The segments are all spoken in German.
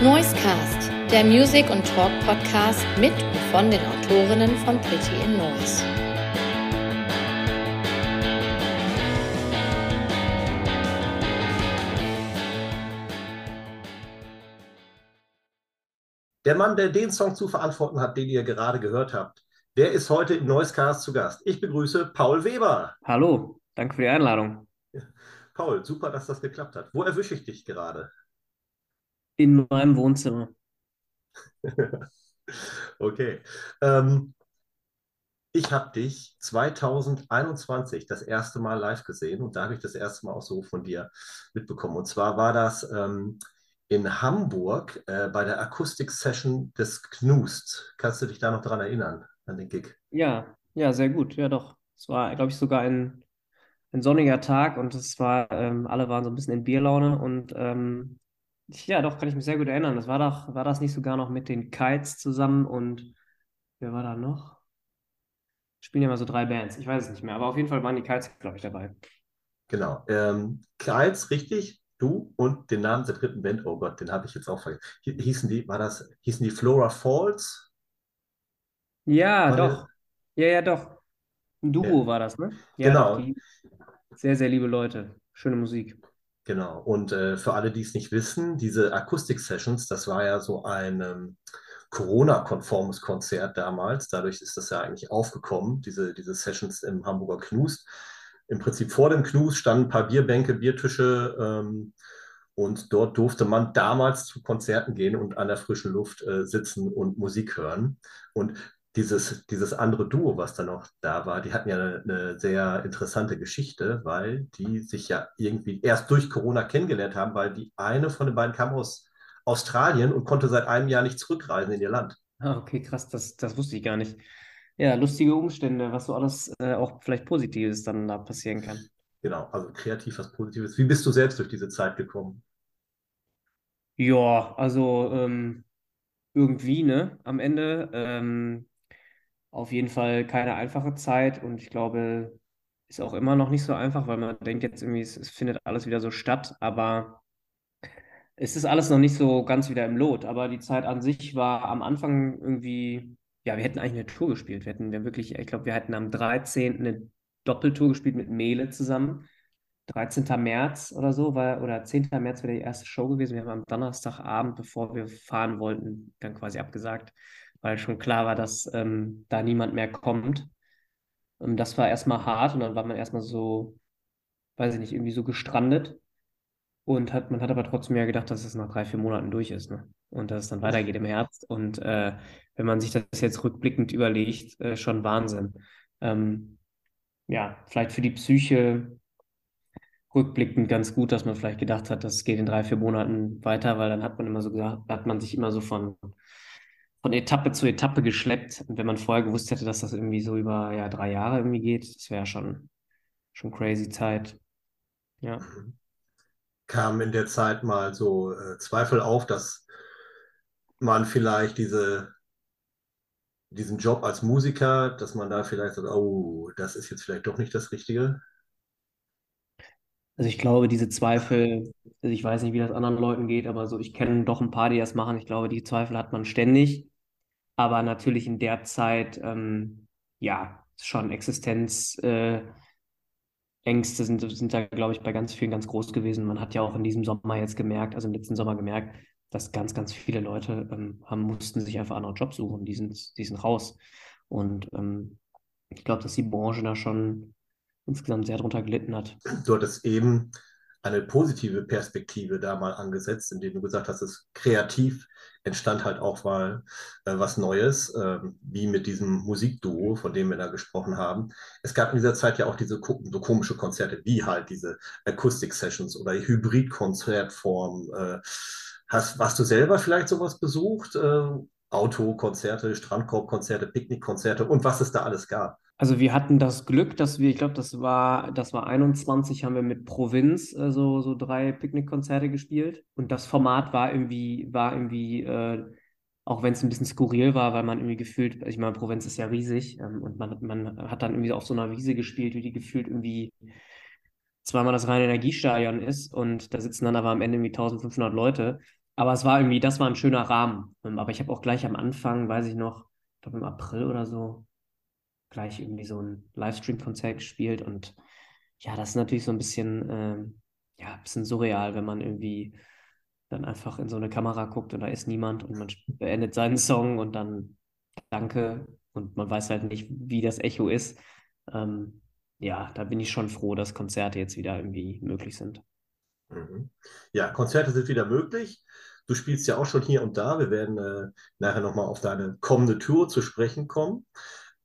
Noisecast, der Music- und Talk-Podcast mit und von den Autorinnen von Pretty in Noise. Der Mann, der den Song zu verantworten hat, den ihr gerade gehört habt, der ist heute im Noisecast zu Gast. Ich begrüße Paul Weber. Hallo, danke für die Einladung. Paul, super, dass das geklappt hat. Wo erwische ich dich gerade? In meinem Wohnzimmer. okay. Ähm, ich habe dich 2021 das erste Mal live gesehen und da habe ich das erste Mal auch so von dir mitbekommen. Und zwar war das ähm, in Hamburg äh, bei der Akustik-Session des Knust. Kannst du dich da noch dran erinnern, an den Gig? Ja, ja, sehr gut. Ja, doch. Es war, glaube ich, sogar ein, ein sonniger Tag und es war, ähm, alle waren so ein bisschen in Bierlaune und ähm, ja, doch, kann ich mich sehr gut erinnern. Das war doch, war das nicht sogar noch mit den Kites zusammen und wer war da noch? Spielen ja mal so drei Bands, ich weiß es nicht mehr, aber auf jeden Fall waren die Kites, glaube ich, dabei. Genau. Ähm, Kites, richtig? Du und den Namen der dritten Band, oh Gott, den habe ich jetzt auch vergessen. Hießen die, war das, hießen die Flora Falls? Ja, War doch. Ja, ja, doch. Ein Duo Ja. war das, ne? Ja, Genau. die sehr, sehr liebe Leute. Schöne Musik. Genau. Und äh, für alle, die es nicht wissen, diese Akustik-Sessions, das war ja so ein ähm, Corona-konformes Konzert damals. Dadurch ist das ja eigentlich aufgekommen, diese, diese Sessions im Hamburger Knust. Im Prinzip vor dem Knust standen ein paar Bierbänke, Biertische ähm, und dort durfte man damals zu Konzerten gehen und an der frischen Luft äh, sitzen und Musik hören. Und dieses, dieses andere Duo, was da noch da war, die hatten ja eine, eine sehr interessante Geschichte, weil die sich ja irgendwie erst durch Corona kennengelernt haben, weil die eine von den beiden kam aus Australien und konnte seit einem Jahr nicht zurückreisen in ihr Land. Ah, okay, krass, das, das wusste ich gar nicht. Ja, lustige Umstände, was so alles äh, auch vielleicht Positives dann da passieren kann. Genau, also kreativ was Positives. Wie bist du selbst durch diese Zeit gekommen? Ja, also ähm, irgendwie, ne, am Ende. Ähm, auf jeden Fall keine einfache Zeit und ich glaube, ist auch immer noch nicht so einfach, weil man denkt jetzt irgendwie, es, es findet alles wieder so statt, aber es ist alles noch nicht so ganz wieder im Lot. Aber die Zeit an sich war am Anfang irgendwie, ja, wir hätten eigentlich eine Tour gespielt. Wir hätten wir wirklich, ich glaube, wir hätten am 13. eine Doppeltour gespielt mit Mele zusammen. 13. März oder so, war, oder 10. März wäre die erste Show gewesen. Wir haben am Donnerstagabend, bevor wir fahren wollten, dann quasi abgesagt, weil schon klar war, dass ähm, da niemand mehr kommt. Und das war erstmal hart und dann war man erstmal so, weiß ich nicht, irgendwie so gestrandet. Und hat, man hat aber trotzdem ja gedacht, dass es nach drei, vier Monaten durch ist, ne? Und dass es dann weitergeht im Herbst. Und äh, wenn man sich das jetzt rückblickend überlegt, äh, schon Wahnsinn. Ähm, ja, vielleicht für die Psyche rückblickend ganz gut, dass man vielleicht gedacht hat, das geht in drei, vier Monaten weiter, weil dann hat man immer so gesagt, hat man sich immer so von, von Etappe zu Etappe geschleppt. Und wenn man vorher gewusst hätte, dass das irgendwie so über ja, drei Jahre irgendwie geht, das wäre schon, schon crazy Zeit. Ja. Kamen in der Zeit mal so äh, Zweifel auf, dass man vielleicht diese, diesen Job als Musiker, dass man da vielleicht sagt, oh, das ist jetzt vielleicht doch nicht das Richtige? Also ich glaube, diese Zweifel, also ich weiß nicht, wie das anderen Leuten geht, aber so, ich kenne doch ein paar, die das machen. Ich glaube, die Zweifel hat man ständig. Aber natürlich in der Zeit, ähm, ja, schon Existenz, äh, sind, sind da, glaube ich, bei ganz vielen ganz groß gewesen. Man hat ja auch in diesem Sommer jetzt gemerkt, also im letzten Sommer gemerkt, dass ganz, ganz viele Leute ähm, haben, mussten sich einfach andere Jobs suchen. Die sind, die sind raus. Und ähm, ich glaube, dass die Branche da schon insgesamt sehr drunter gelitten hat. Du hattest eben eine positive Perspektive da mal angesetzt, indem du gesagt hast, es kreativ entstand halt auch mal äh, was Neues, äh, wie mit diesem Musikduo, von dem wir da gesprochen haben. Es gab in dieser Zeit ja auch diese so komische Konzerte, wie halt diese Akustik-Sessions oder Hybrid-Konzertform. Äh, hast, du selber vielleicht sowas besucht? Äh, Autokonzerte, Strandkorbkonzerte, Picknickkonzerte und was es da alles gab? Also wir hatten das Glück, dass wir, ich glaube, das war, das war 21, haben wir mit Provinz äh, so, so drei Picknickkonzerte gespielt. Und das Format war irgendwie, war irgendwie, äh, auch wenn es ein bisschen skurril war, weil man irgendwie gefühlt, ich meine, Provinz ist ja riesig, ähm, und man, man hat dann irgendwie auf so einer Wiese gespielt, wie die gefühlt irgendwie zweimal das reine Energiestadion ist und da sitzen dann aber am Ende irgendwie 1500 Leute. aber es war irgendwie, das war ein schöner Rahmen. Ähm, aber ich habe auch gleich am Anfang, weiß ich noch, ich glaube im April oder so, gleich irgendwie so ein Livestream-Konzert gespielt. Und ja, das ist natürlich so ein bisschen, ähm, ja, ein bisschen surreal, wenn man irgendwie dann einfach in so eine Kamera guckt und da ist niemand und man beendet seinen Song und dann danke und man weiß halt nicht, wie das Echo ist. Ähm, ja, da bin ich schon froh, dass Konzerte jetzt wieder irgendwie möglich sind. Mhm. Ja, Konzerte sind wieder möglich. Du spielst ja auch schon hier und da. Wir werden äh, nachher nochmal auf deine kommende Tour zu sprechen kommen.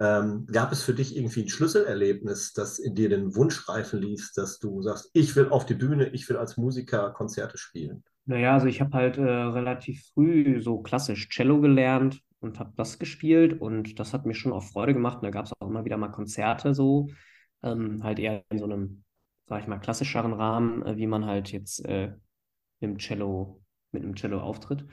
Ähm, gab es für dich irgendwie ein Schlüsselerlebnis, das in dir den Wunsch reifen ließ, dass du sagst, ich will auf die Bühne, ich will als Musiker Konzerte spielen? Naja, also ich habe halt äh, relativ früh so klassisch Cello gelernt und habe das gespielt und das hat mir schon auch Freude gemacht. Und da gab es auch immer wieder mal Konzerte so, ähm, halt eher in so einem, sag ich mal, klassischeren Rahmen, äh, wie man halt jetzt äh, im Cello, mit einem Cello auftritt.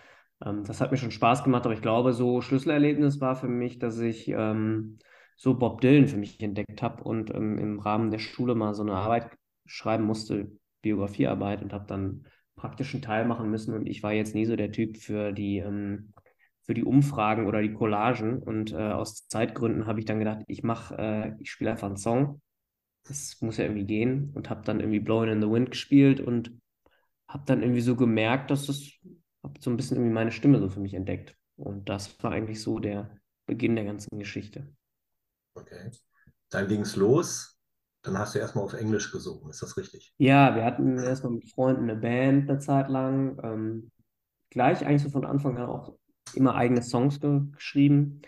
Ähm, das hat mir schon Spaß gemacht, aber ich glaube, so Schlüsselerlebnis war für mich, dass ich ähm, so Bob Dylan für mich entdeckt habe und ähm, im Rahmen der Schule mal so eine Arbeit schreiben musste, Biografiearbeit und habe dann praktischen Teil machen müssen. Und ich war jetzt nie so der Typ für die, ähm, für die Umfragen oder die Collagen. Und äh, aus Zeitgründen habe ich dann gedacht, ich mache, äh, ich spiele einfach einen Song. Das muss ja irgendwie gehen. Und habe dann irgendwie Blowing in the Wind gespielt und habe dann irgendwie so gemerkt, dass das, habe so ein bisschen irgendwie meine Stimme so für mich entdeckt. Und das war eigentlich so der Beginn der ganzen Geschichte. Okay. Dann ging es los. Dann hast du erstmal auf Englisch gesungen, ist das richtig? Ja, wir hatten erstmal mit Freunden eine Band eine Zeit lang. Ähm, gleich eigentlich so von Anfang an auch immer eigene Songs ge geschrieben.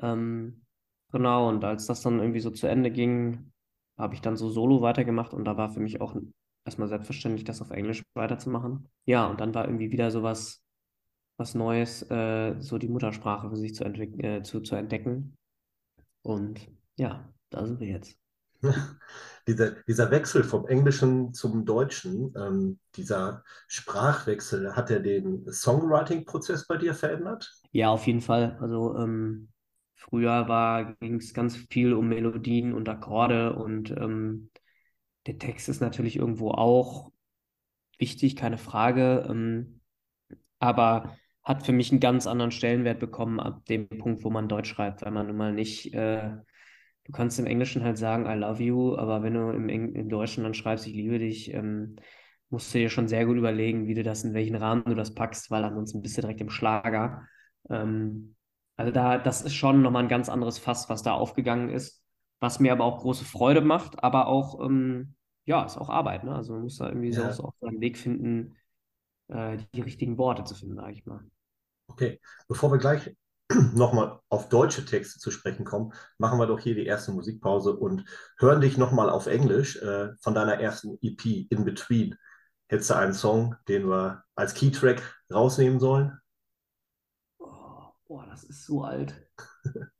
Ähm, genau, und als das dann irgendwie so zu Ende ging, habe ich dann so solo weitergemacht und da war für mich auch erstmal selbstverständlich, das auf Englisch weiterzumachen. Ja, und dann war irgendwie wieder so was, Neues, äh, so die Muttersprache für sich zu, äh, zu, zu entdecken. Und ja, da sind wir jetzt. dieser, dieser Wechsel vom Englischen zum Deutschen, ähm, dieser Sprachwechsel, hat er den Songwriting-Prozess bei dir verändert? Ja, auf jeden Fall. Also ähm, früher ging es ganz viel um Melodien und Akkorde und ähm, der Text ist natürlich irgendwo auch wichtig, keine Frage, ähm, aber hat für mich einen ganz anderen Stellenwert bekommen ab dem Punkt, wo man Deutsch schreibt, weil man nun mal nicht äh, du kannst im Englischen halt sagen, I love you, aber wenn du im, Eng im Deutschen dann schreibst, ich liebe dich, ähm, musst du dir schon sehr gut überlegen, wie du das, in welchen Rahmen du das packst, weil ansonsten bist du direkt im Schlager. Ähm, also da, das ist schon nochmal ein ganz anderes Fass, was da aufgegangen ist, was mir aber auch große Freude macht, aber auch, ähm, ja, ist auch Arbeit, ne? Also man muss da irgendwie ja. so auch seinen Weg finden, äh, die richtigen Worte zu finden, sage ich mal. Okay, bevor wir gleich nochmal auf deutsche Texte zu sprechen kommen, machen wir doch hier die erste Musikpause und hören dich nochmal auf Englisch äh, von deiner ersten EP, In Between. Hättest du einen Song, den wir als Keytrack rausnehmen sollen? Oh, boah, das ist so alt.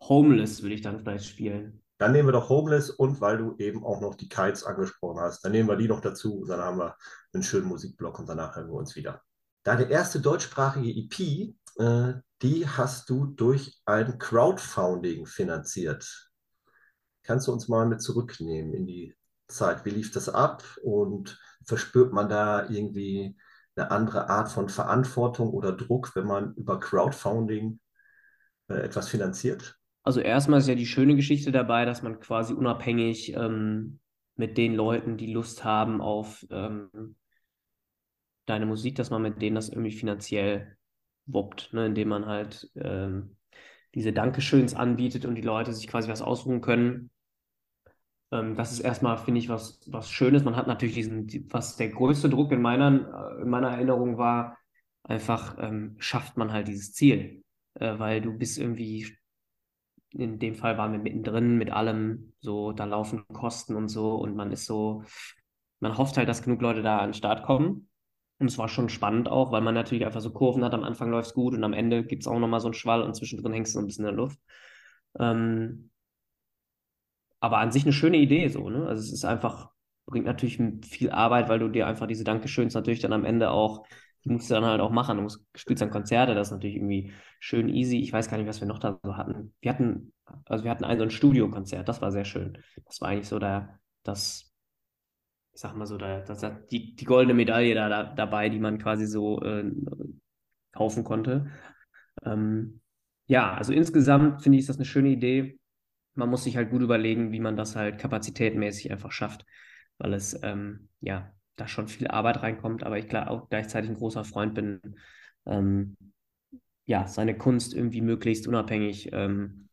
Homeless würde ich dann vielleicht spielen. Dann nehmen wir doch Homeless und weil du eben auch noch die Kites angesprochen hast, dann nehmen wir die noch dazu und dann haben wir einen schönen Musikblock und danach hören wir uns wieder. Deine erste deutschsprachige EP äh, die hast du durch ein Crowdfunding finanziert. Kannst du uns mal mit zurücknehmen in die Zeit? Wie lief das ab und verspürt man da irgendwie eine andere Art von Verantwortung oder Druck, wenn man über Crowdfunding äh, etwas finanziert? Also erstmal ist ja die schöne Geschichte dabei, dass man quasi unabhängig ähm, mit den Leuten, die Lust haben auf ähm, deine Musik, dass man mit denen das irgendwie finanziell wuppt, ne, indem man halt ähm, diese Dankeschöns anbietet und die Leute sich quasi was ausruhen können. Ähm, das ist erstmal, finde ich, was, was Schönes. Man hat natürlich diesen, was der größte Druck in meiner, in meiner Erinnerung war, einfach ähm, schafft man halt dieses Ziel, äh, weil du bist irgendwie, in dem Fall waren wir mittendrin mit allem, so, da laufen Kosten und so und man ist so, man hofft halt, dass genug Leute da an den Start kommen. Und es war schon spannend auch, weil man natürlich einfach so Kurven hat. Am Anfang läuft es gut und am Ende gibt es auch nochmal so einen Schwall und zwischendrin hängst du ein bisschen in der Luft. Ähm, aber an sich eine schöne Idee so, ne? Also es ist einfach, bringt natürlich viel Arbeit, weil du dir einfach diese Dankeschöns natürlich dann am Ende auch, die musst du dann halt auch machen. Du musst, spielst dann Konzerte, das ist natürlich irgendwie schön easy. Ich weiß gar nicht, was wir noch da so hatten. Wir hatten, also wir hatten ein so ein Studiokonzert, das war sehr schön. Das war eigentlich so der, das ich sag mal so, da, da die, die goldene Medaille da, da dabei, die man quasi so äh, kaufen konnte. Ähm, ja, also insgesamt finde ich, ist das eine schöne Idee. Man muss sich halt gut überlegen, wie man das halt kapazitätmäßig einfach schafft, weil es ähm, ja da schon viel Arbeit reinkommt, aber ich klar auch gleichzeitig ein großer Freund bin, ähm, ja, seine Kunst irgendwie möglichst unabhängig ähm,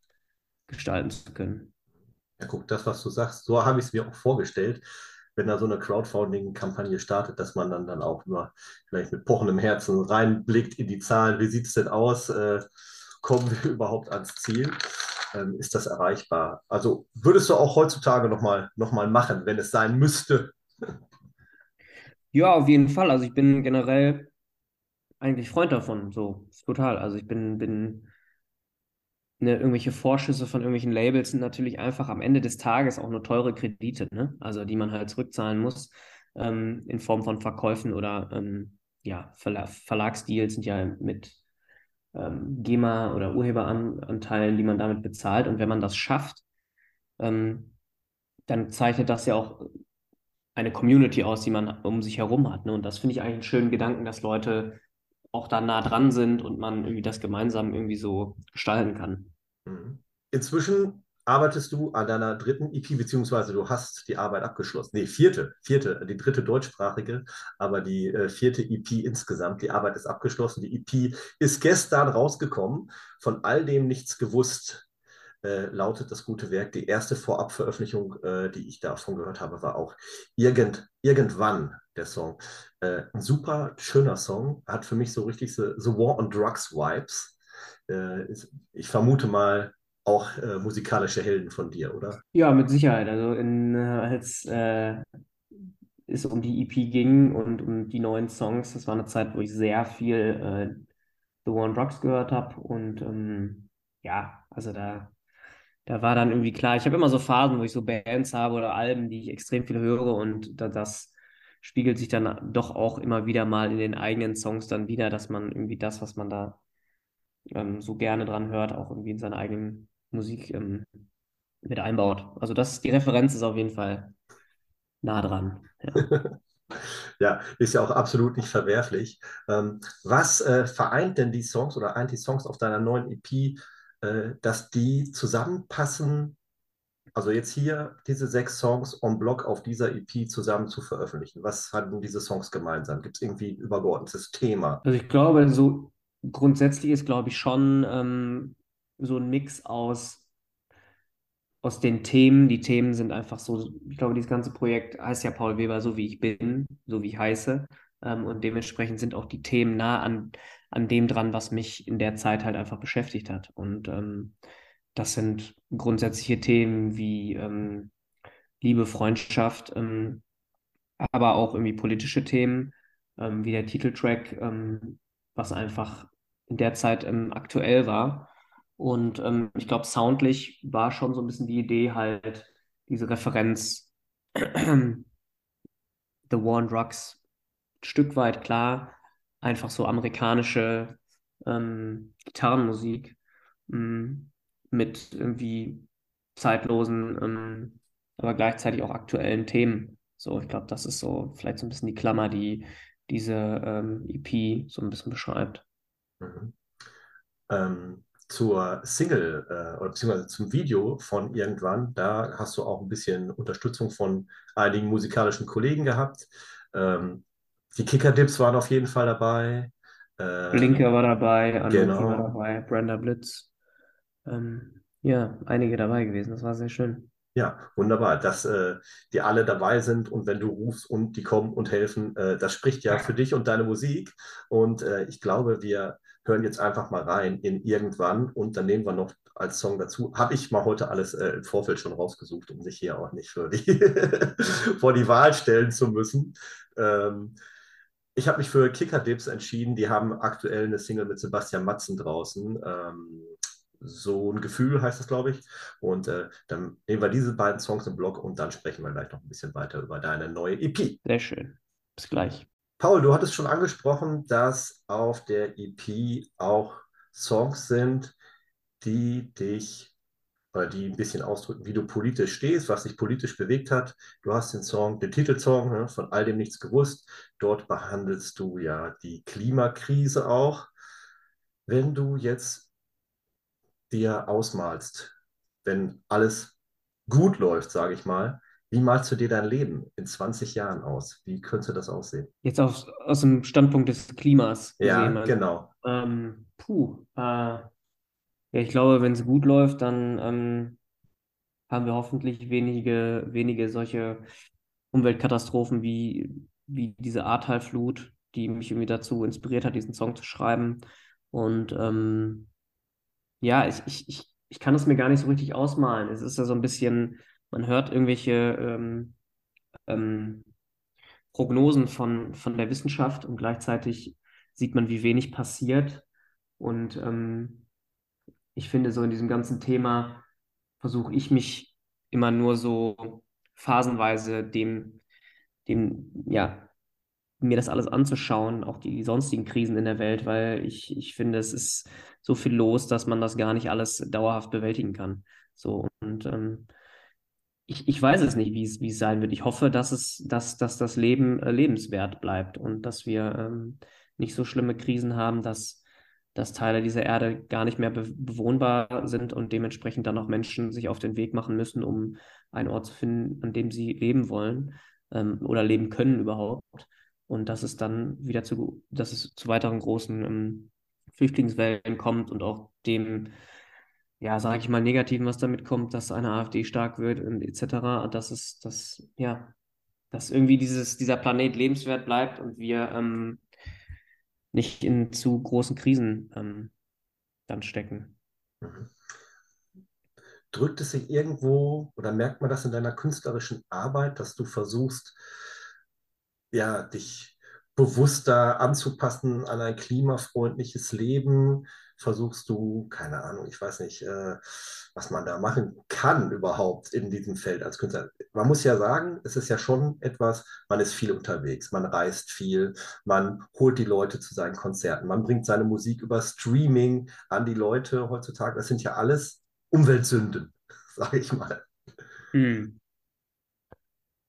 gestalten zu können. Ja, guck, das, was du sagst, so habe ich es mir auch vorgestellt, wenn da so eine Crowdfunding-Kampagne startet, dass man dann, dann auch nur vielleicht mit pochendem Herzen reinblickt in die Zahlen. Wie sieht es denn aus? Äh, kommen wir überhaupt ans Ziel? Ähm, ist das erreichbar? Also würdest du auch heutzutage nochmal noch mal machen, wenn es sein müsste? Ja, auf jeden Fall. Also ich bin generell eigentlich Freund davon, so total. Also ich bin, bin ne, irgendwelche Vorschüsse von irgendwelchen Labels sind natürlich einfach am Ende des Tages auch nur teure Kredite, ne? Also die man halt zurückzahlen muss ähm, in Form von Verkäufen oder ähm, ja, Verla Verlagsdeals sind ja mit ähm, GEMA oder Urheberanteilen, die man damit bezahlt. Und wenn man das schafft, ähm, dann zeichnet das ja auch eine Community aus, die man um sich herum hat. Ne? Und das finde ich eigentlich einen schönen Gedanken, dass Leute auch da nah dran sind und man irgendwie das gemeinsam irgendwie so gestalten kann. Mhm. Inzwischen arbeitest du an deiner dritten EP, beziehungsweise du hast die Arbeit abgeschlossen. Nee, vierte, vierte, die dritte deutschsprachige, aber die äh, vierte EP insgesamt. Die Arbeit ist abgeschlossen. Die EP ist gestern rausgekommen. Von all dem nichts gewusst, äh, lautet das gute Werk. Die erste Vorabveröffentlichung, äh, die ich davon gehört habe, war auch Irgend, Irgendwann, der Song. Äh, ein super schöner Song, hat für mich so richtig so, so War on Drugs Vibes. Äh, ich vermute mal, auch äh, musikalische Helden von dir, oder? Ja, mit Sicherheit. Also in, als äh, es um die EP ging und um die neuen Songs, das war eine Zeit, wo ich sehr viel The War on Drugs gehört habe und ähm, ja, also da, da war dann irgendwie klar, ich habe immer so Phasen, wo ich so Bands habe oder Alben, die ich extrem viel höre und da, das spiegelt sich dann doch auch immer wieder mal in den eigenen Songs dann wieder, dass man irgendwie das, was man da ähm, so gerne dran hört, auch irgendwie in seiner eigenen Musik ähm, mit einbaut. Also das, die Referenz ist auf jeden Fall nah dran. Ja. ja ist ja auch absolut nicht verwerflich. Ähm, was äh, vereint denn die Songs oder eint die Songs auf deiner neuen EP, dass die zusammenpassen? Also jetzt hier diese sechs Songs en bloc auf dieser EP zusammen zu veröffentlichen. Was hatten diese Songs gemeinsam? Gibt es irgendwie ein übergeordnetes Thema? Also ich glaube, so grundsätzlich ist, glaube ich, schon ähm, so ein Mix aus, aus den Themen. Die Themen sind einfach so, ich glaube, dieses ganze Projekt heißt ja Paul Weber, so wie ich bin, so wie ich heiße. Ähm, und dementsprechend sind auch die Themen nah an, an dem dran, was mich in der Zeit halt einfach beschäftigt hat. Und ähm, das sind grundsätzliche Themen wie ähm, Liebe, Freundschaft, ähm, aber auch irgendwie politische Themen, ähm, wie der Titeltrack, ähm, was einfach in der Zeit aktuell war. Und ich glaube, soundlich war schon so ein bisschen die Idee, halt diese Referenz The War on Drugs Stück weit klar, einfach so amerikanische ähm, Gitarrenmusik ähm, mit irgendwie zeitlosen, ähm, aber gleichzeitig auch aktuellen Themen. So, ich glaube, das ist so vielleicht so ein bisschen die Klammer, die diese ähm, EP so ein bisschen beschreibt. Mhm. Ähm, zur Single äh, oder beziehungsweise zum Video von irgendwann, da hast du auch ein bisschen Unterstützung von einigen musikalischen Kollegen gehabt. Ähm, die Kicker-Dips waren auf jeden Fall dabei. Äh, Blinker war dabei, Anoki genau. war dabei, Brenda Blitz. Ähm, ja, einige dabei gewesen. Das war sehr schön. Ja, wunderbar, dass äh, die alle dabei sind und wenn du rufst und die kommen und helfen, äh, das spricht ja für dich und deine Musik. Und äh, ich glaube, wir hören jetzt einfach mal rein in irgendwann und dann nehmen wir noch als Song dazu. Habe ich mal heute alles äh, im Vorfeld schon rausgesucht, um sich hier auch nicht die vor die Wahl stellen zu müssen. Ähm, ich habe mich für Kicker Dips entschieden. Die haben aktuell eine Single mit Sebastian Matzen draußen. Ähm, so ein Gefühl heißt das, glaube ich. Und äh, dann nehmen wir diese beiden Songs im Blog und dann sprechen wir gleich noch ein bisschen weiter über deine neue EP. Sehr schön. Bis gleich. Paul, du hattest schon angesprochen, dass auf der EP auch Songs sind, die dich oder die ein bisschen ausdrücken, wie du politisch stehst, was dich politisch bewegt hat. Du hast den Song, den Titelsong ne, von all dem nichts gewusst. Dort behandelst du ja die Klimakrise auch. Wenn du jetzt dir ausmalst, wenn alles gut läuft, sage ich mal, wie malst du dir dein Leben in 20 Jahren aus? Wie könnte das aussehen? Jetzt aus, aus dem Standpunkt des Klimas Ja, gesehen, du? genau. Ähm, puh, äh, ja, ich glaube, wenn es gut läuft, dann ähm, haben wir hoffentlich wenige, wenige solche Umweltkatastrophen wie, wie diese Ahrtal-Flut, die mich irgendwie dazu inspiriert hat, diesen Song zu schreiben. Und ähm, ja, ich, ich, ich, ich kann es mir gar nicht so richtig ausmalen. Es ist ja so ein bisschen, man hört irgendwelche ähm, ähm, Prognosen von, von der Wissenschaft und gleichzeitig sieht man, wie wenig passiert. Und ähm, ich finde, so in diesem ganzen Thema versuche ich mich immer nur so phasenweise dem, dem, ja, mir das alles anzuschauen, auch die sonstigen Krisen in der Welt, weil ich, ich finde, es ist so viel los, dass man das gar nicht alles dauerhaft bewältigen kann. So, und ähm, ich, ich weiß es nicht, wie es, wie es sein wird. Ich hoffe, dass es, dass, dass das Leben äh, lebenswert bleibt und dass wir ähm, nicht so schlimme Krisen haben, dass, dass Teile dieser Erde gar nicht mehr be bewohnbar sind und dementsprechend dann auch Menschen sich auf den Weg machen müssen, um einen Ort zu finden, an dem sie leben wollen ähm, oder leben können überhaupt. Und dass es dann wieder zu, dass es zu weiteren großen ähm, Flüchtlingswellen kommt und auch dem, ja, sage ich mal, Negativen, was damit kommt, dass eine AfD stark wird und etc., dass es, dass, ja, dass irgendwie dieses, dieser Planet lebenswert bleibt und wir ähm, nicht in zu großen Krisen ähm, dann stecken. Mhm. Drückt es sich irgendwo oder merkt man das in deiner künstlerischen Arbeit, dass du versuchst, ja, dich bewusster anzupassen an ein klimafreundliches Leben? Versuchst du, keine Ahnung, ich weiß nicht, äh, was man da machen kann überhaupt in diesem Feld als Künstler. Man muss ja sagen, es ist ja schon etwas, man ist viel unterwegs, man reist viel, man holt die Leute zu seinen Konzerten, man bringt seine Musik über Streaming an die Leute heutzutage. Das sind ja alles Umweltsünden, sage ich mal. Hm.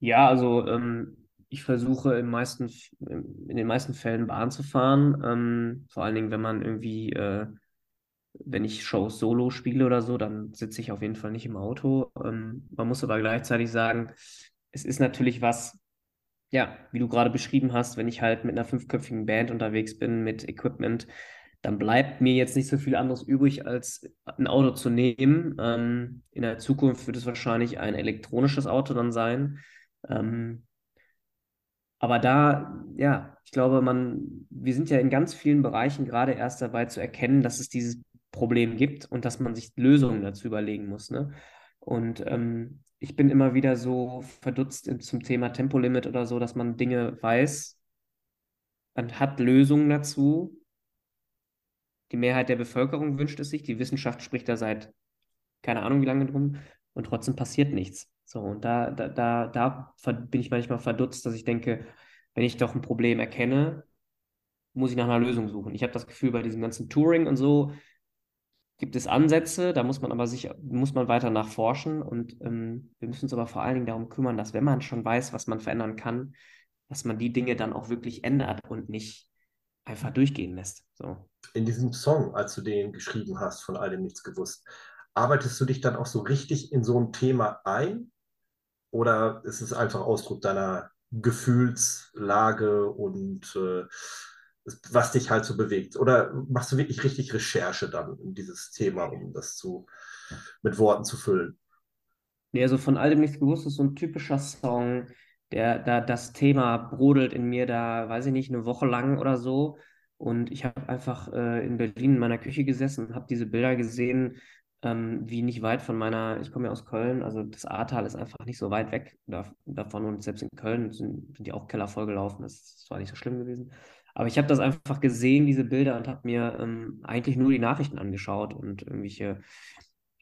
Ja, also ähm, ich versuche in, meisten, in den meisten Fällen Bahn zu fahren. Ähm, vor allen Dingen, wenn man irgendwie, äh, wenn ich Shows solo spiele oder so, dann sitze ich auf jeden Fall nicht im Auto. Ähm, man muss aber gleichzeitig sagen, es ist natürlich was, ja, wie du gerade beschrieben hast, wenn ich halt mit einer fünfköpfigen Band unterwegs bin, mit Equipment, dann bleibt mir jetzt nicht so viel anderes übrig, als ein Auto zu nehmen. Ähm, in der Zukunft wird es wahrscheinlich ein elektronisches Auto dann sein. Ähm, aber da, ja, ich glaube, man, wir sind ja in ganz vielen Bereichen gerade erst dabei zu erkennen, dass es dieses Problem gibt und dass man sich Lösungen dazu überlegen muss. Ne? Und ähm, ich bin immer wieder so verdutzt zum Thema Tempolimit oder so, dass man Dinge weiß, man hat Lösungen dazu. Die Mehrheit der Bevölkerung wünscht es sich, die Wissenschaft spricht da seit keine Ahnung wie lange drum und trotzdem passiert nichts. So, und da, da, da, da bin ich manchmal verdutzt, dass ich denke, wenn ich doch ein Problem erkenne, muss ich nach einer Lösung suchen. Ich habe das Gefühl, bei diesem ganzen Touring und so gibt es Ansätze, da muss man aber sich, muss man weiter nachforschen und ähm, wir müssen uns aber vor allen Dingen darum kümmern, dass wenn man schon weiß, was man verändern kann, dass man die Dinge dann auch wirklich ändert und nicht einfach durchgehen lässt. So. In diesem Song, als du den geschrieben hast, von all dem nichts gewusst, arbeitest du dich dann auch so richtig in so ein Thema ein? Oder ist es einfach Ausdruck deiner Gefühlslage und äh, was dich halt so bewegt? Oder machst du wirklich richtig Recherche dann in dieses Thema, um das zu, mit Worten zu füllen? Nee, also von all dem nichts gewusst ist so ein typischer Song, der da das Thema brodelt in mir da, weiß ich nicht, eine Woche lang oder so. Und ich habe einfach äh, in Berlin in meiner Küche gesessen und habe diese Bilder gesehen, ähm, wie nicht weit von meiner, ich komme ja aus Köln, also das Ahrtal ist einfach nicht so weit weg da, davon und selbst in Köln sind, sind die auch Keller vollgelaufen, das ist zwar nicht so schlimm gewesen. Aber ich habe das einfach gesehen, diese Bilder, und habe mir ähm, eigentlich nur die Nachrichten angeschaut und irgendwelche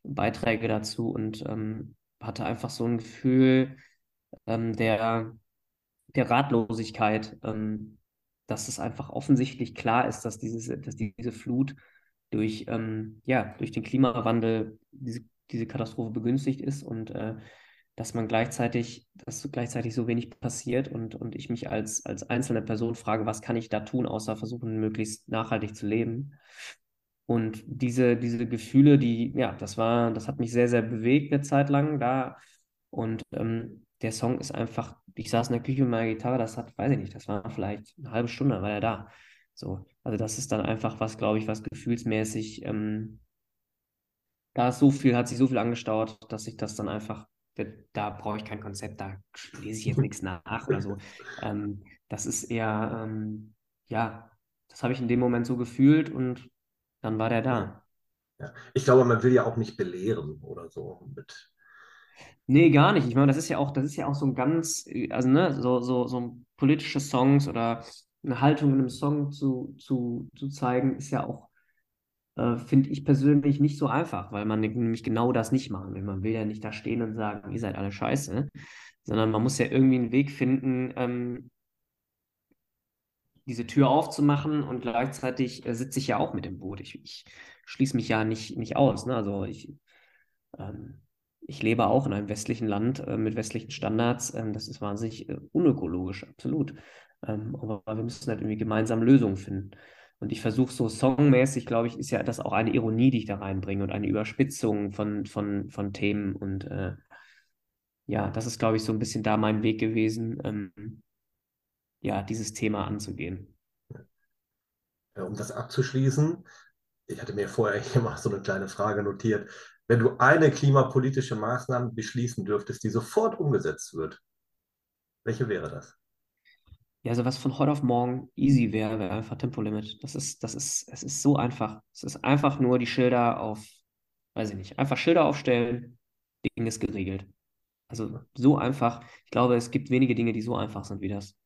Beiträge dazu und ähm, hatte einfach so ein Gefühl ähm, der, der Ratlosigkeit, ähm, dass es einfach offensichtlich klar ist, dass, dieses, dass diese Flut durch, ähm, ja, durch den Klimawandel, diese, diese Katastrophe begünstigt ist und äh, dass man gleichzeitig, dass gleichzeitig so wenig passiert und, und ich mich als, als einzelne Person frage, was kann ich da tun, außer versuchen, möglichst nachhaltig zu leben. Und diese, diese Gefühle, die, ja, das war, das hat mich sehr, sehr bewegt eine Zeit lang da. Und ähm, der Song ist einfach, ich saß in der Küche mit meiner Gitarre, das hat, weiß ich nicht, das war vielleicht eine halbe Stunde, war er da. So, also das ist dann einfach was, glaube ich, was gefühlsmäßig, ähm, da ist so viel, hat sich so viel angestaut, dass ich das dann einfach, da, brauche ich kein Konzept, da lese ich jetzt nichts nach oder so. Ähm, das ist eher, ähm, ja, das habe ich in dem Moment so gefühlt und dann war der da. Ja. Ich glaube, man will ja auch nicht belehren oder so mit. Nee, gar nicht. Ich meine, das ist ja auch, das ist ja auch so ein ganz, also ne, so, so, so politische Songs oder eine Haltung in einem Song zu, zu, zu zeigen, ist ja auch, äh, finde ich persönlich nicht so einfach, weil man nämlich genau das nicht machen will. Man will ja nicht da stehen und sagen, ihr seid alle scheiße, sondern man muss ja irgendwie einen Weg finden, ähm, diese Tür aufzumachen und gleichzeitig äh, sitze ich ja auch mit im Boot. Ich, ich schließe mich ja nicht, nicht aus. Ne? Also ich, ähm, ich lebe auch in einem westlichen Land äh, mit westlichen Standards. Ähm, das ist wahnsinnig äh, unökologisch, absolut. Ähm, aber wir müssen halt irgendwie gemeinsam Lösungen finden. Und ich versuche so songmäßig, glaube ich, ist ja das auch eine Ironie, die ich da reinbringe und eine Überspitzung von, von, von Themen. Und äh, ja, das ist, glaube ich, so ein bisschen da mein Weg gewesen, ähm, ja, dieses Thema anzugehen. Um das abzuschließen, ich hatte mir vorher mal so eine kleine Frage notiert. Wenn du eine klimapolitische Maßnahme beschließen dürftest, die sofort umgesetzt wird, welche wäre das? Ja, also was von heute auf morgen easy wäre, wäre einfach Tempolimit. Das ist, das ist, es ist so einfach. Es ist einfach nur die Schilder auf, weiß ich nicht, einfach Schilder aufstellen, Ding ist geregelt. Also so einfach. Ich glaube, es gibt wenige Dinge, die so einfach sind wie das.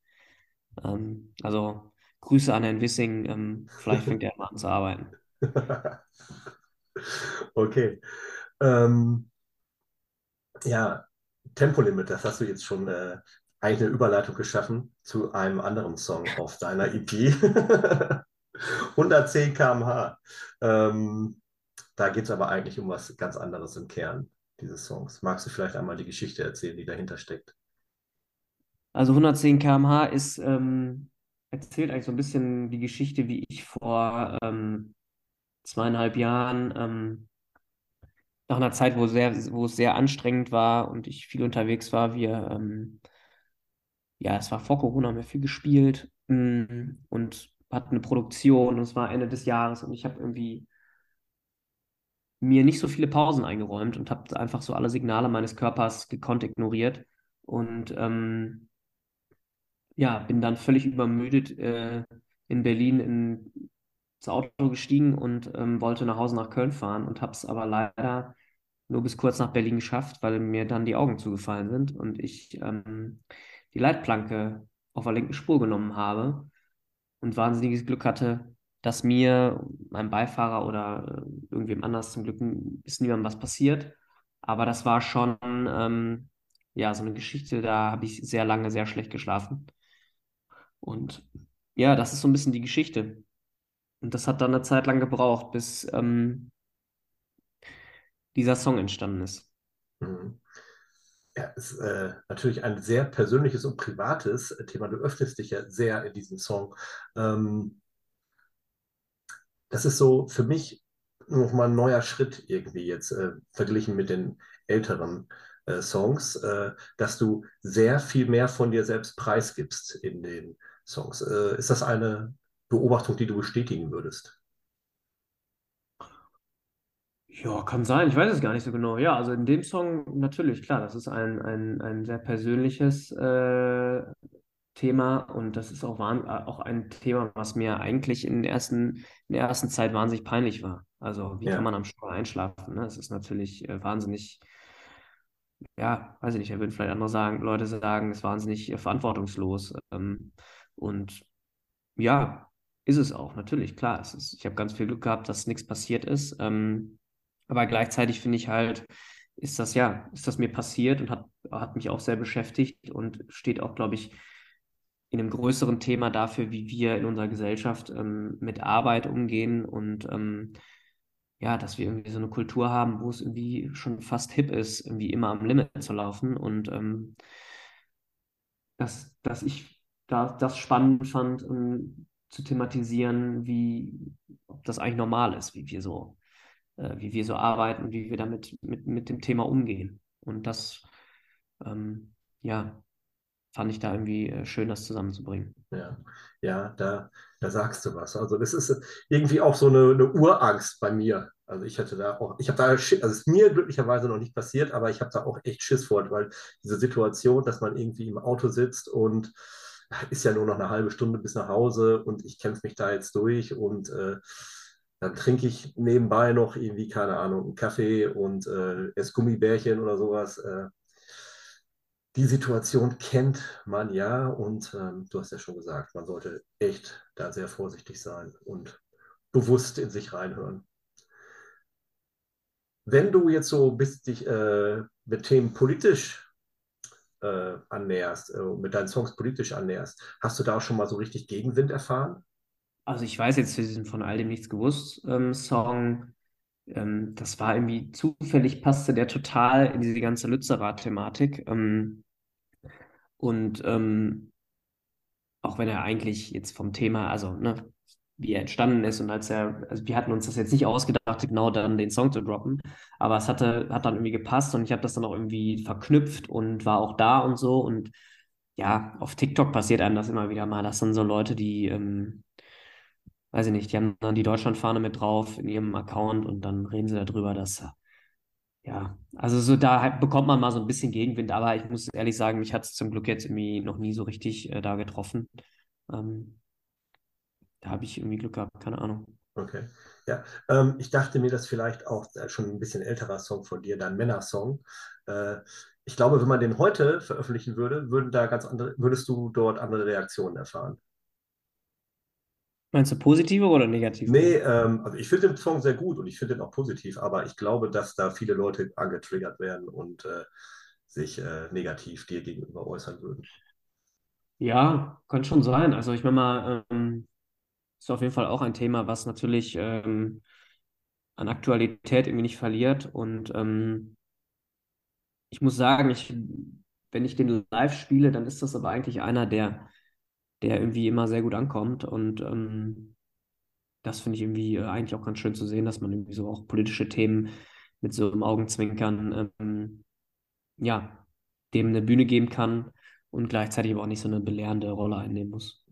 Ähm, also Grüße an Herrn Wissing. Ähm, vielleicht fängt er mal an zu arbeiten. okay. Ähm, ja, Tempolimit, das hast du jetzt schon äh, eigentlich eine Überleitung geschaffen zu einem anderen Song auf deiner EP. 110 km/h. Ähm, da geht es aber eigentlich um was ganz anderes im Kern dieses Songs. Magst du vielleicht einmal die Geschichte erzählen, die dahinter steckt? Also 110 km/h ist, ähm, erzählt eigentlich so ein bisschen die Geschichte, wie ich vor ähm, zweieinhalb Jahren ähm, nach einer Zeit, wo, sehr, wo es sehr anstrengend war und ich viel unterwegs war, wir, ähm, ja, es war vor Corona, haben wir viel gespielt mh, mm, und hatten eine Produktion und es war Ende des Jahres und ich habe irgendwie mir nicht so viele Pausen eingeräumt und habe einfach so alle Signale meines Körpers gekonnt ignoriert und ähm, ja, bin dann völlig übermüdet äh, in Berlin in, ins Auto gestiegen und ähm, wollte nach Hause nach Köln fahren und habe es aber leider nur bis kurz nach Berlin geschafft, weil mir dann die Augen zugefallen sind und ich ähm, die Leitplanke auf der linken Spur genommen habe und wahnsinniges Glück hatte, dass mir, meinem Beifahrer oder äh, irgendwem anders zum Glück ist niemandem was passiert. Aber das war schon ähm, ja so eine Geschichte, da habe ich sehr lange sehr schlecht geschlafen. Und ja, das ist so ein bisschen die Geschichte. Und das hat dann eine Zeit lang gebraucht, bis ähm, dieser Song entstanden ist. Mhm. Ja, ist äh, natürlich ein sehr persönliches und privates Thema. Du öffnest dich ja sehr in diesem Song. Ähm, das ist so für mich nochmal ein neuer Schritt irgendwie jetzt äh, verglichen mit den älteren äh, Songs, äh, dass du sehr viel mehr von dir selbst preisgibst in den Songs. Äh, ist das eine Beobachtung, die du bestätigen würdest? Ja, kann sein. Ich weiß es gar nicht so genau. Ja, also in dem Song natürlich, klar, das ist ein, ein, ein sehr persönliches äh, Thema und das ist auch, auch ein Thema, was mir eigentlich in der ersten, in der ersten Zeit wahnsinnig peinlich war. Also wie ja. kann man am Steuer einschlafen? Ne? Das ist natürlich äh, wahnsinnig, ja, weiß ich nicht, da würden vielleicht andere sagen, Leute sagen, es ist wahnsinnig äh, verantwortungslos. Ähm, und ja, ist es auch, natürlich, klar. Es ist, ich habe ganz viel Glück gehabt, dass nichts passiert ist. Ähm, aber gleichzeitig finde ich halt, ist das ja, ist das mir passiert und hat, hat mich auch sehr beschäftigt und steht auch, glaube ich, in einem größeren Thema dafür, wie wir in unserer Gesellschaft ähm, mit Arbeit umgehen und ähm, ja, dass wir irgendwie so eine Kultur haben, wo es irgendwie schon fast hip ist, irgendwie immer am Limit zu laufen und ähm, dass, dass ich da, das spannend fand, ähm, zu thematisieren, wie, ob das eigentlich normal ist, wie wir so, äh, wie wir so arbeiten, wie wir damit mit, mit dem Thema umgehen. Und das, ähm, ja, fand ich da irgendwie äh, schön, das zusammenzubringen. Ja, ja da, da sagst du was. Also das ist irgendwie auch so eine, eine Urangst bei mir. Also ich hatte da auch, ich habe da, also es ist mir glücklicherweise noch nicht passiert, aber ich habe da auch echt Schiss vor, weil diese Situation, dass man irgendwie im Auto sitzt und ist ja nur noch eine halbe Stunde bis nach Hause und ich kämpfe mich da jetzt durch und äh, dann trinke ich nebenbei noch irgendwie, keine Ahnung, einen Kaffee und äh, esse Gummibärchen oder sowas. Äh, die Situation kennt man ja und ähm, du hast ja schon gesagt, man sollte echt da sehr vorsichtig sein und bewusst in sich reinhören. Wenn du jetzt so bist, dich äh, mit Themen politisch äh, annäherst, äh, mit deinen Songs politisch annäherst, hast du da auch schon mal so richtig Gegenwind erfahren? Also ich weiß jetzt für diesen von all dem nichts gewusst ähm, Song, ähm, das war irgendwie zufällig, passte der total in diese ganze Lützerath-Thematik. Ähm, und ähm, auch wenn er eigentlich jetzt vom Thema, also ne, wie er entstanden ist und als er, also wir hatten uns das jetzt nicht ausgedacht, genau dann den Song zu droppen, aber es hatte, hat dann irgendwie gepasst und ich habe das dann auch irgendwie verknüpft und war auch da und so und ja, auf TikTok passiert einem das immer wieder mal. Das sind so Leute, die, ähm, weiß ich nicht, die haben dann die Deutschlandfahne mit drauf in ihrem Account und dann reden sie darüber, dass, ja, also so da bekommt man mal so ein bisschen Gegenwind, aber ich muss ehrlich sagen, mich hat es zum Glück jetzt irgendwie noch nie so richtig äh, da getroffen. Ähm, da habe ich irgendwie Glück gehabt, keine Ahnung. Okay. Ja, ähm, ich dachte mir, dass vielleicht auch schon ein bisschen älterer Song von dir, dein Männersong. Äh, ich glaube, wenn man den heute veröffentlichen würde, würden da ganz andere, würdest du dort andere Reaktionen erfahren. Meinst du positive oder negative? Nee, ähm, also ich finde den Song sehr gut und ich finde den auch positiv, aber ich glaube, dass da viele Leute angetriggert werden und äh, sich äh, negativ dir gegenüber äußern würden. Ja, kann schon sein. Also ich meine mal, ähm, ist auf jeden Fall auch ein Thema, was natürlich ähm, an Aktualität irgendwie nicht verliert. Und ähm, ich muss sagen, ich, wenn ich den live spiele, dann ist das aber eigentlich einer, der, der irgendwie immer sehr gut ankommt. Und ähm, das finde ich irgendwie äh, eigentlich auch ganz schön zu sehen, dass man irgendwie so auch politische Themen mit so einem Augenzwinkern, ähm, ja, dem eine Bühne geben kann und gleichzeitig aber auch nicht so eine belehrende Rolle einnehmen muss.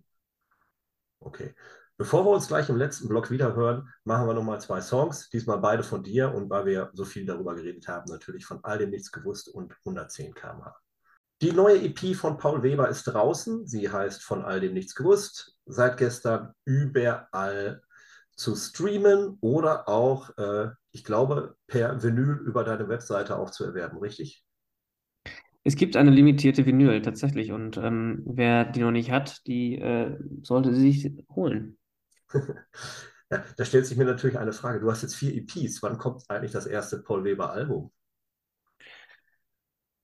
Okay. Bevor wir uns gleich im letzten Block wiederhören, machen wir nochmal zwei Songs. Diesmal beide von dir und weil wir so viel darüber geredet haben, natürlich von all dem nichts gewusst und 110 km/h. Die neue EP von Paul Weber ist draußen. Sie heißt Von all dem nichts gewusst. Seit gestern überall zu streamen oder auch, äh, ich glaube, per Vinyl über deine Webseite auch zu erwerben, richtig? Es gibt eine limitierte Vinyl tatsächlich und ähm, wer die noch nicht hat, die äh, sollte sie sich holen. ja, da stellt sich mir natürlich eine Frage. Du hast jetzt vier EPs. Wann kommt eigentlich das erste Paul Weber-Album?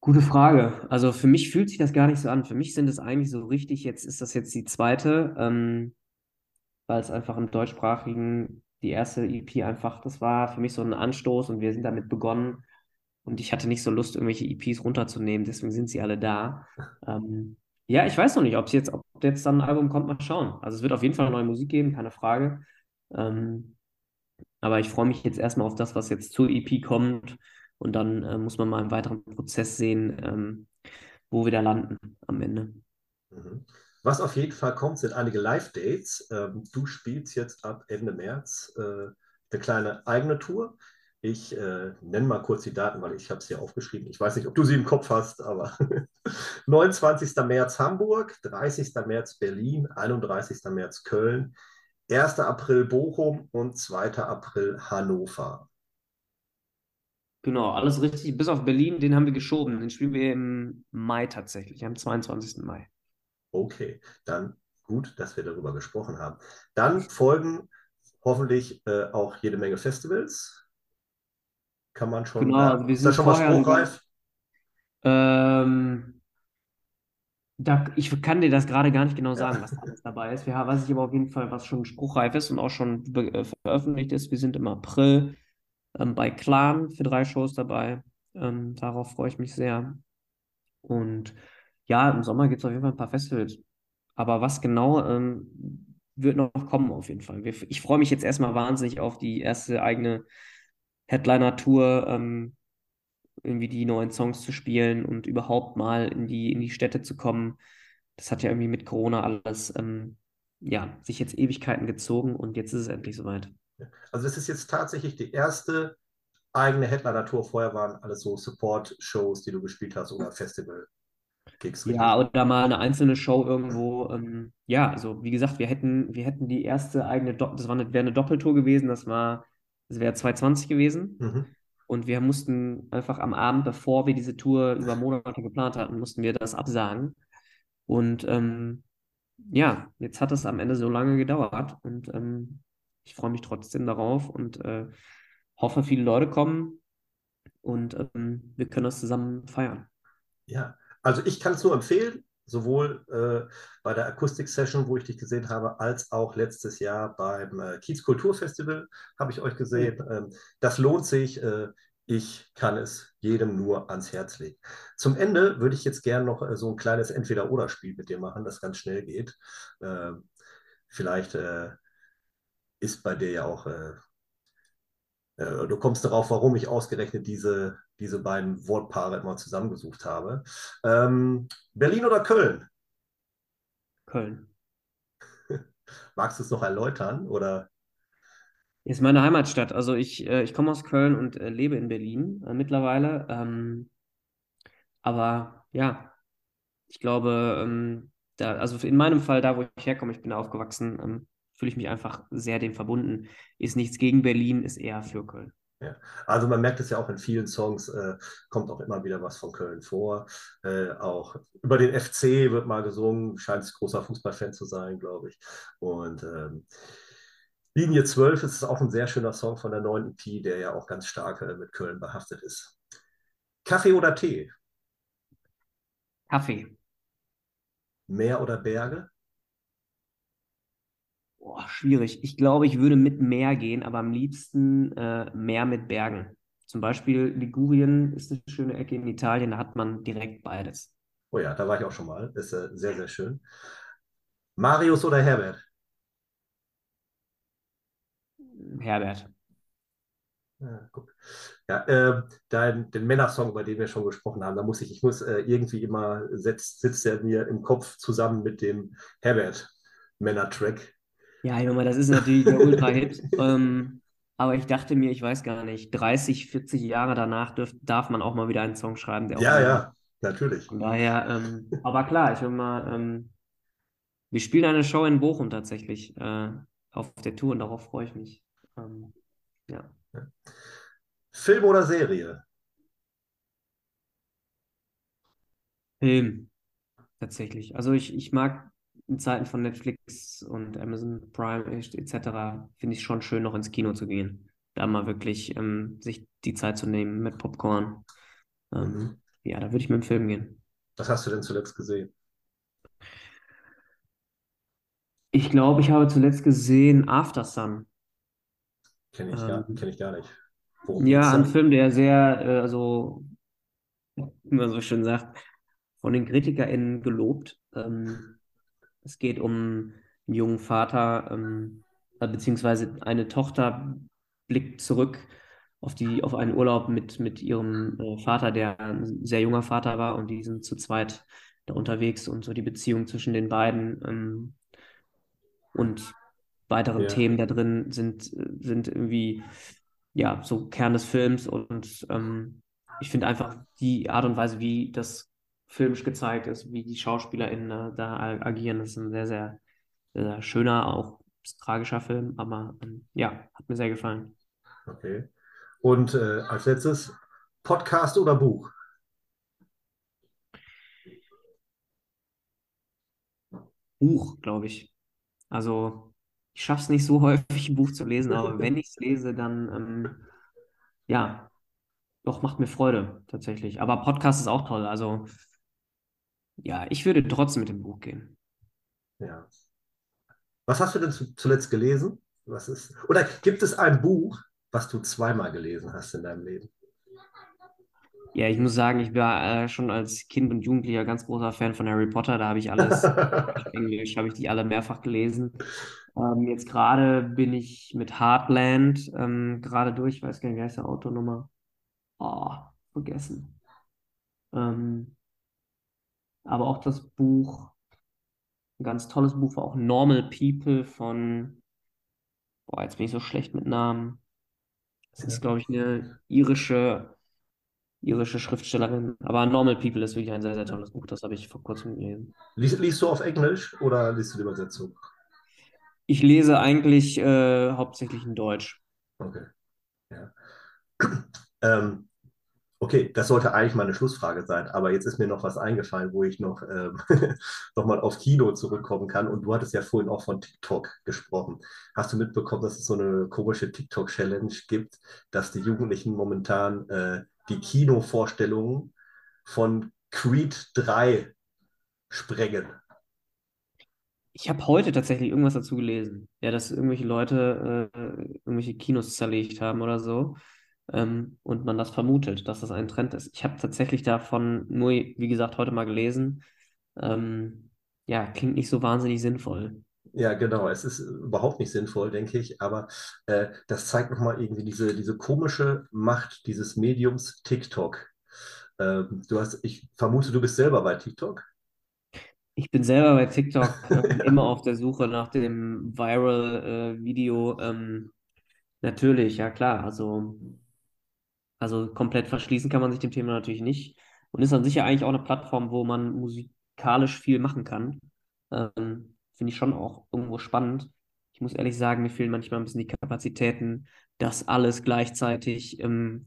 Gute Frage. Also für mich fühlt sich das gar nicht so an. Für mich sind es eigentlich so richtig, jetzt ist das jetzt die zweite, ähm, weil es einfach im deutschsprachigen, die erste EP einfach, das war für mich so ein Anstoß und wir sind damit begonnen. Und ich hatte nicht so Lust, irgendwelche EPs runterzunehmen, deswegen sind sie alle da. Ähm, ja, ich weiß noch nicht, ob jetzt, ob jetzt dann ein Album kommt, mal schauen. Also es wird auf jeden Fall neue Musik geben, keine Frage. Ähm, aber ich freue mich jetzt erstmal auf das, was jetzt zur EP kommt. Und dann äh, muss man mal im weiteren Prozess sehen, ähm, wo wir da landen am Ende. Mhm. Was auf jeden Fall kommt, sind einige Live-Dates. Ähm, du spielst jetzt ab Ende März äh, eine kleine eigene Tour. Ich äh, nenne mal kurz die Daten, weil ich habe es hier aufgeschrieben. Ich weiß nicht, ob du sie im Kopf hast, aber 29. März Hamburg, 30. März Berlin, 31. März Köln, 1. April Bochum und 2. April Hannover. Genau, alles richtig. Bis auf Berlin, den haben wir geschoben. Den spielen wir im Mai tatsächlich, am 22. Mai. Okay, dann gut, dass wir darüber gesprochen haben. Dann folgen hoffentlich äh, auch jede Menge Festivals kann man schon. Genau, also wir ist sind das schon mal spruchreif? Ähm, da, ich kann dir das gerade gar nicht genau sagen, ja. was da alles dabei ist. Wir, weiß ich aber auf jeden Fall, was schon spruchreif ist und auch schon äh, veröffentlicht ist. Wir sind im April ähm, bei Clan für drei Shows dabei. Ähm, darauf freue ich mich sehr. Und ja, im Sommer gibt es auf jeden Fall ein paar Festivals. Aber was genau ähm, wird noch kommen auf jeden Fall. Ich freue mich jetzt erstmal wahnsinnig auf die erste eigene Headliner-Tour, ähm, irgendwie die neuen Songs zu spielen und überhaupt mal in die, in die Städte zu kommen. Das hat ja irgendwie mit Corona alles, ähm, ja, sich jetzt Ewigkeiten gezogen und jetzt ist es endlich soweit. Also es ist jetzt tatsächlich die erste eigene Headliner-Tour. Vorher waren alles so Support-Shows, die du gespielt hast oder Festival. Gigs, ja, oder mal eine einzelne Show irgendwo. Ähm, ja, also wie gesagt, wir hätten, wir hätten die erste eigene, Do das wäre eine Doppeltour gewesen, das war, das wäre 2020 gewesen. Mhm. Und wir mussten einfach am Abend, bevor wir diese Tour über Monate geplant hatten, mussten wir das absagen. Und ähm, ja, jetzt hat es am Ende so lange gedauert und ähm, ich freue mich trotzdem darauf und äh, hoffe, viele Leute kommen und ähm, wir können das zusammen feiern. Ja, also ich kann es nur empfehlen, sowohl äh, bei der Akustik-Session, wo ich dich gesehen habe, als auch letztes Jahr beim äh, Kiez Kulturfestival habe ich euch gesehen. Ähm, das lohnt sich. Äh, ich kann es jedem nur ans Herz legen. Zum Ende würde ich jetzt gerne noch äh, so ein kleines Entweder-Oder-Spiel mit dir machen, das ganz schnell geht. Ähm, vielleicht äh, ist bei dir ja auch äh, äh, du kommst darauf, warum ich ausgerechnet diese, diese beiden Wortpaare immer zusammengesucht habe. Ähm, Berlin oder Köln? Köln. Magst du es noch erläutern? Oder? Ist meine Heimatstadt. Also ich, äh, ich komme aus Köln und äh, lebe in Berlin äh, mittlerweile. Ähm, aber ja, ich glaube, ähm, da, also in meinem Fall, da wo ich herkomme, ich bin aufgewachsen, ähm, fühle ich mich einfach sehr dem verbunden. Ist nichts gegen Berlin, ist eher für Köln. Ja. Also man merkt es ja auch in vielen Songs, äh, kommt auch immer wieder was von Köln vor. Äh, auch über den FC wird mal gesungen, scheint es großer Fußballfan zu sein, glaube ich. Und ähm, Linie 12 ist auch ein sehr schöner Song von der neuen EP, der ja auch ganz stark äh, mit Köln behaftet ist. Kaffee oder Tee? Kaffee. Meer oder Berge? Boah, schwierig. Ich glaube, ich würde mit Meer gehen, aber am liebsten äh, Meer mit Bergen. Zum Beispiel Ligurien ist eine schöne Ecke in Italien, da hat man direkt beides. Oh ja, da war ich auch schon mal. Ist äh, sehr, sehr schön. Marius oder Herbert? Herbert. Ja, guck. Ja, äh, dein, den Männersong, über den wir schon gesprochen haben, da muss ich, ich muss äh, irgendwie immer, sitzt, sitzt er mir im Kopf zusammen mit dem Herbert Männer-Track. Ja, Junge, das ist natürlich der Ultra-Hit. ähm, aber ich dachte mir, ich weiß gar nicht, 30, 40 Jahre danach dürf, darf man auch mal wieder einen Song schreiben. Der ja, ja, natürlich. Von daher, ähm, aber klar, ich will mal, ähm, wir spielen eine Show in Bochum tatsächlich äh, auf der Tour und darauf freue ich mich. Ähm, ja. Film oder Serie? Film, tatsächlich. Also ich, ich mag in Zeiten von Netflix und Amazon Prime etc. finde ich schon schön, noch ins Kino zu gehen. Da mal wirklich ähm, sich die Zeit zu nehmen mit Popcorn. Ähm, mhm. Ja, da würde ich mit dem Film gehen. Was hast du denn zuletzt gesehen? Ich glaube, ich habe zuletzt gesehen After Sun. Kenne ich, ähm, kenn ich gar nicht. Worum ja, ein Film, der sehr, äh, also, wie man so schön sagt, von den KritikerInnen gelobt. Ähm, es geht um einen jungen Vater, ähm, äh, beziehungsweise eine Tochter blickt zurück auf, die, auf einen Urlaub mit, mit ihrem äh, Vater, der ein sehr junger Vater war und die sind zu zweit da unterwegs und so die Beziehung zwischen den beiden ähm, und weiteren ja. Themen da drin sind, sind irgendwie ja so Kern des Films und ähm, ich finde einfach die Art und Weise, wie das filmisch gezeigt ist, wie die SchauspielerInnen äh, da agieren. Das ist ein sehr, sehr, sehr schöner, auch tragischer Film, aber ähm, ja, hat mir sehr gefallen. Okay. Und äh, als letztes Podcast oder Buch? Buch, glaube ich. Also, ich schaffe es nicht so häufig, ein Buch zu lesen, aber wenn ich es lese, dann ähm, ja, doch macht mir Freude tatsächlich. Aber Podcast ist auch toll. Also ja, ich würde trotzdem mit dem Buch gehen. Ja. Was hast du denn zuletzt gelesen? Was ist, oder gibt es ein Buch, was du zweimal gelesen hast in deinem Leben? Ja, ich muss sagen, ich war äh, schon als Kind und Jugendlicher ganz großer Fan von Harry Potter. Da habe ich alles Englisch, habe ich die alle mehrfach gelesen. Ähm, jetzt gerade bin ich mit Heartland ähm, gerade durch. Ich weiß gar nicht, wie heißt der Autonummer? Oh, vergessen. Ähm, aber auch das Buch, ein ganz tolles Buch war auch Normal People von, boah, jetzt bin ich so schlecht mit Namen. Das ist, glaube ich, eine irische, irische Schriftstellerin. Aber Normal People ist wirklich ein sehr, sehr tolles Buch. Das habe ich vor kurzem gelesen. Liest, liest du auf Englisch oder liest du die Übersetzung? Ich lese eigentlich äh, hauptsächlich in Deutsch. Okay. Ja. Ähm, okay, das sollte eigentlich meine Schlussfrage sein, aber jetzt ist mir noch was eingefallen, wo ich noch, ähm, noch mal auf Kino zurückkommen kann. Und du hattest ja vorhin auch von TikTok gesprochen. Hast du mitbekommen, dass es so eine komische TikTok-Challenge gibt, dass die Jugendlichen momentan äh, die Kinovorstellungen von Creed 3 sprengen? Ich habe heute tatsächlich irgendwas dazu gelesen. Ja, dass irgendwelche Leute äh, irgendwelche Kinos zerlegt haben oder so. Ähm, und man das vermutet, dass das ein Trend ist. Ich habe tatsächlich davon nur, wie gesagt, heute mal gelesen. Ähm, ja, klingt nicht so wahnsinnig sinnvoll. Ja, genau. Es ist überhaupt nicht sinnvoll, denke ich, aber äh, das zeigt nochmal irgendwie diese, diese komische Macht dieses Mediums TikTok. Ähm, du hast, ich vermute, du bist selber bei TikTok. Ich bin selber bei TikTok äh, immer auf der Suche nach dem Viral-Video. ähm, natürlich, ja klar. Also, also komplett verschließen kann man sich dem Thema natürlich nicht. Und ist an sich ja eigentlich auch eine Plattform, wo man musikalisch viel machen kann. Ähm, finde ich schon auch irgendwo spannend. Ich muss ehrlich sagen, mir fehlen manchmal ein bisschen die Kapazitäten, das alles gleichzeitig ähm,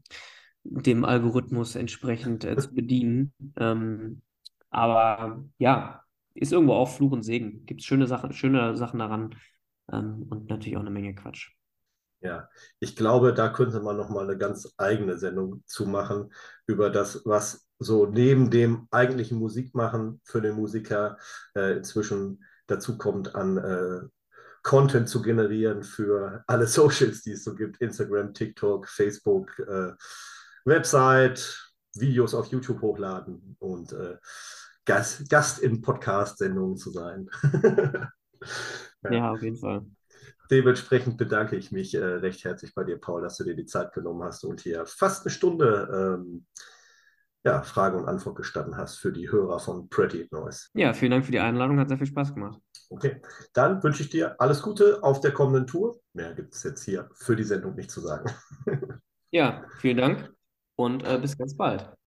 dem Algorithmus entsprechend äh, zu bedienen. Ähm, aber ja, ist irgendwo auch Fluch und Segen. Gibt es schöne Sachen, schöne Sachen daran ähm, und natürlich auch eine Menge Quatsch. Ja, ich glaube, da könnte man nochmal eine ganz eigene Sendung zu machen über das, was so neben dem eigentlichen Musikmachen für den Musiker äh, inzwischen dazu kommt, an äh, Content zu generieren für alle Socials, die es so gibt: Instagram, TikTok, Facebook, äh, Website, Videos auf YouTube hochladen und äh, Gast, Gast in Podcast-Sendungen zu sein. ja. ja, auf jeden Fall. Dementsprechend bedanke ich mich äh, recht herzlich bei dir, Paul, dass du dir die Zeit genommen hast und hier fast eine Stunde ähm, ja, Frage und Antwort gestanden hast für die Hörer von Pretty Noise. Ja, vielen Dank für die Einladung, hat sehr viel Spaß gemacht. Okay, dann wünsche ich dir alles Gute auf der kommenden Tour. Mehr gibt es jetzt hier für die Sendung nicht zu sagen. ja, vielen Dank und äh, bis ganz bald.